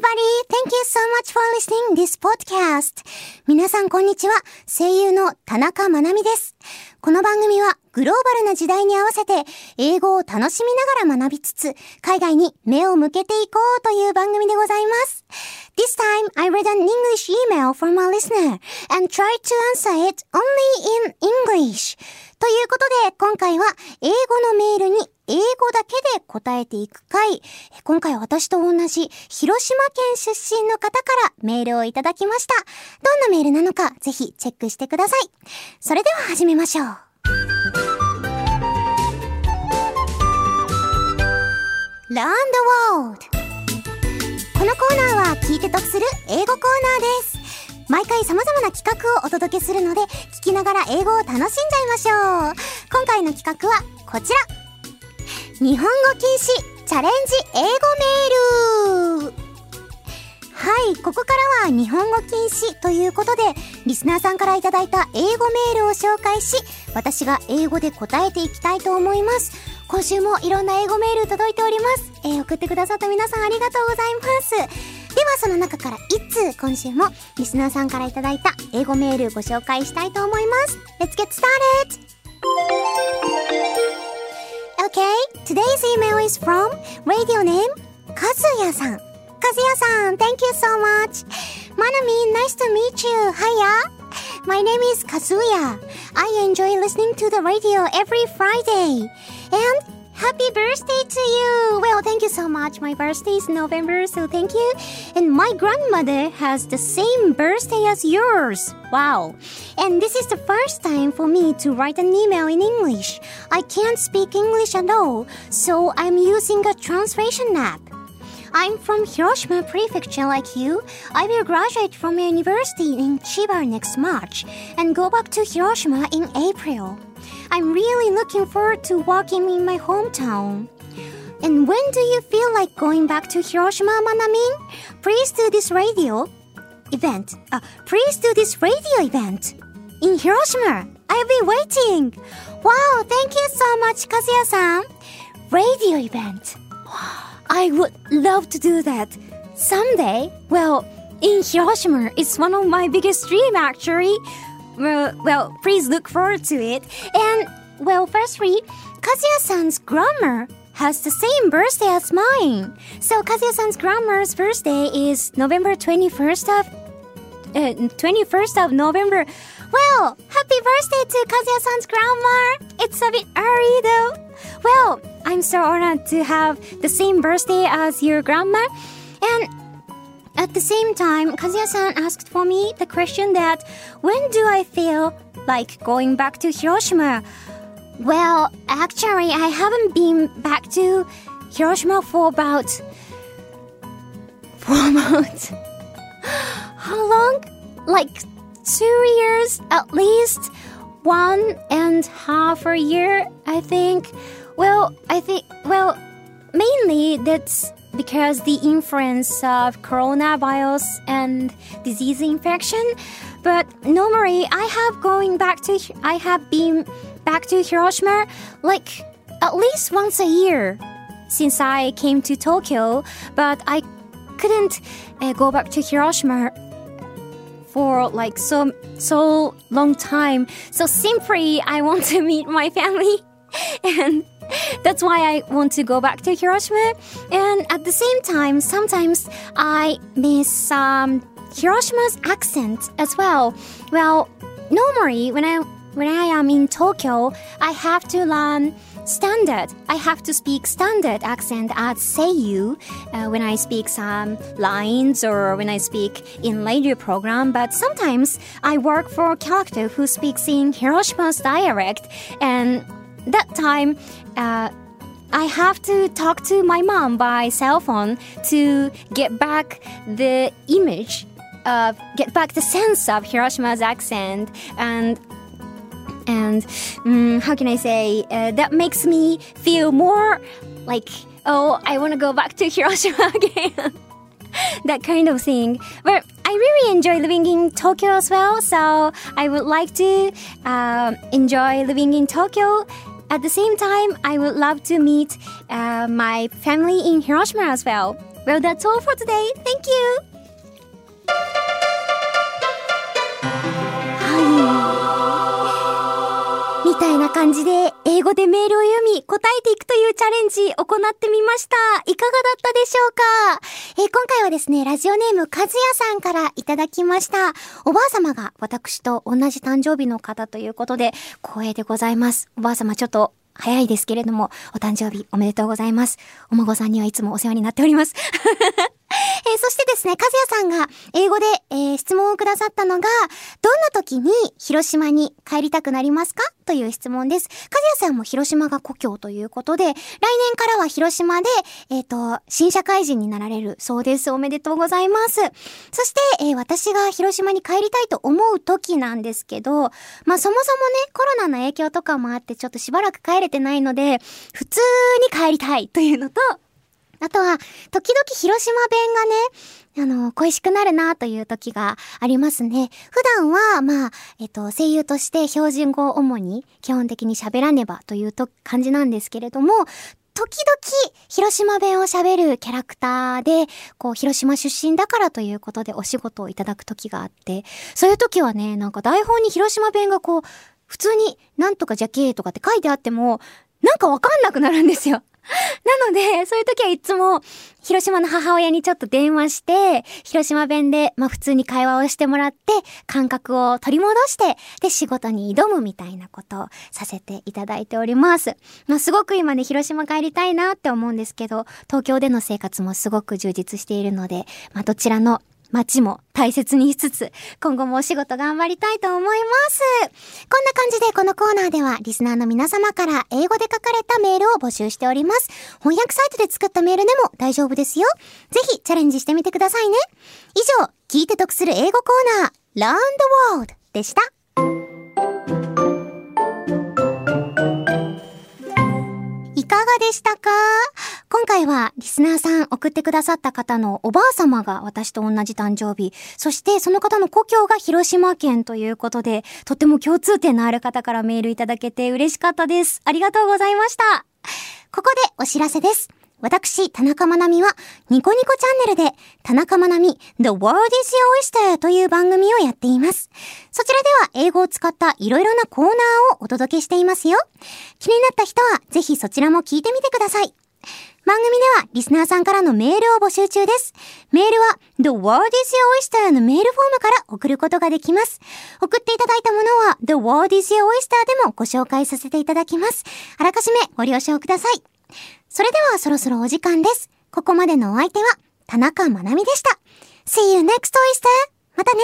everybody! Thank you so much for listening this podcast. 皆さんこんにちは。声優の田中まなみです。この番組はグローバルな時代に合わせて英語を楽しみながら学びつつ海外に目を向けていこうという番組でございます。I read an English email from a listener and tried to answer it only in English. ということで今回は英語のメールに英語だけで答えていく回。今回私と同じ広島県出身の方からメールをいただきました。どんなメールなのかぜひチェックしてください。それでは始めましょう。Learn the World このコーナーいて得する英語コーナーです。毎回様々な企画をお届けするので、聞きながら英語を楽しんじゃいましょう。今回の企画はこちら。日本語禁止チャレンジ英語メールはい、ここからは日本語禁止ということで、リスナーさんからいただいた英語メールを紹介し、私が英語で答えていきたいと思います。今週もいろんな英語メール届いております。えー、送ってくださった皆さんありがとうございます。ではその中から1通今週もリスナーさんからいただいた英語メールご紹介したいと思います。Let's get started! Okay, today's email is from radio name Kazuya-san. Kazuya-san, thank you so much. Manami, nice to meet you. Hiya. My name is Kazuya. I enjoy listening to the radio every Friday. And Happy birthday to you! Well, thank you so much. My birthday is November, so thank you. And my grandmother has the same birthday as yours. Wow. And this is the first time for me to write an email in English. I can't speak English at all, so I'm using a translation app. I'm from Hiroshima Prefecture like you. I will graduate from university in Chiba next March and go back to Hiroshima in April. I'm really looking forward to walking in my hometown. And when do you feel like going back to Hiroshima, Manamin? Please do this radio event. Uh, please do this radio event in Hiroshima. I'll be waiting. Wow, thank you so much, Kazuya-san. Radio event. I would love to do that someday. Well, in Hiroshima, it's one of my biggest dreams actually. Well, well, please look forward to it. And, well, firstly, Kazuya-san's grammar has the same birthday as mine. So Kazuya-san's grandma's birthday is November 21st of uh, 21st of November. Well, happy birthday to Kazuya-san's grandma. It's a bit early though. Well, I'm so honored to have the same birthday as your grandma. And at the same time, Kazuya-san asked for me the question that when do I feel like going back to Hiroshima? Well, actually, I haven't been back to Hiroshima for about four months. how long? Like two years at least, one and half a year, I think. Well, I think well, mainly that's because the influence of coronavirus and disease infection. But normally, I have going back to I have been back to Hiroshima like at least once a year since I came to Tokyo. But I couldn't uh, go back to Hiroshima for like so so long time. So simply, I want to meet my family and that's why I want to go back to Hiroshima. And at the same time, sometimes I miss um, Hiroshima's accent as well. Well, normally when I when I am in Tokyo, I have to learn standard. I have to speak standard accent at Seiyu uh, when I speak some lines or when I speak in radio program. But sometimes I work for a character who speaks in Hiroshima's dialect, and that time uh, I have to talk to my mom by cell phone to get back the image of get back the sense of Hiroshima's accent and and um, how can I say uh, that makes me feel more like oh I want to go back to Hiroshima again. That kind of thing. But I really enjoy living in Tokyo as well so I would like to uh, enjoy living in Tokyo at the same time, I would love to meet uh, my family in Hiroshima as well. Well, that's all for today. Thank you! はい。みたいな感じで、 英語でメールを読み、答えていくというチャレンジ行ってみました。いかがだったでしょうか？え、今回はですね、ラジオネームかずやさんからいただきました。おばあ様が私と同じ誕生日の方ということで、光栄でございます。おばあ様ちょっと早いですけれども、お誕生日おめでとうございます。お孫さんにはいつもお世話になっております。えー、そしてですね、かずやさんが英語で、えー、質問をくださったのが、どんな時に広島に帰りたくなりますか？という質問です。かずやさんも広島が故郷ということで、来年からは広島で、えっ、ー、と、新社会人になられるそうです。おめでとうございます。そして、えー、私が広島に帰りたいと思う時なんですけど、まあそもそもね、コロナの影響とかもあってちょっとしばらく帰れてないので、普通に帰りたいというのと、あとは、時々広島弁がね、あの、恋しくなるなという時がありますね。普段は、まあ、えっと、声優として標準語を主に基本的に喋らねばというと感じなんですけれども、時々、広島弁を喋るキャラクターで、こう、広島出身だからということでお仕事をいただく時があって、そういう時はね、なんか台本に広島弁がこう、普通になんとかじゃけーとかって書いてあっても、なんかわかんなくなるんですよ。なので、そういう時はいつも、広島の母親にちょっと電話して、広島弁で、まあ普通に会話をしてもらって、感覚を取り戻して、で、仕事に挑むみたいなことをさせていただいております。まあすごく今ね、広島帰りたいなって思うんですけど、東京での生活もすごく充実しているので、まあどちらの街も大切にしつつ、今後もお仕事頑張りたいと思います。こんな感じでこのコーナーではリスナーの皆様から英語で書かれたメールを募集しております。翻訳サイトで作ったメールでも大丈夫ですよ。ぜひチャレンジしてみてくださいね。以上、聞いて得する英語コーナー、Learn the World でした。いかがでしたか？今回はリスナーさん送ってくださった方のおばあ様が私と同じ誕生日、そしてその方の故郷が広島県ということで、とっても共通点のある方からメールいただけて嬉しかったです。ありがとうございました。ここでお知らせです。私、田中まなみは、ニコニコチャンネルで、田中まなみ、The World is Your Oyster という番組をやっています。そちらでは、英語を使ったいろいろなコーナーをお届けしていますよ。気になった人は、ぜひそちらも聞いてみてください。番組ではリスナーさんからのメールを募集中です。メールは The World is Your Oyster のメールフォームから送ることができます。送っていただいたものは The World is Your Oyster でもご紹介させていただきます。あらかじめご了承ください。それではそろそろお時間です。ここまでのお相手は田中まなみでした。See you next oyster! またね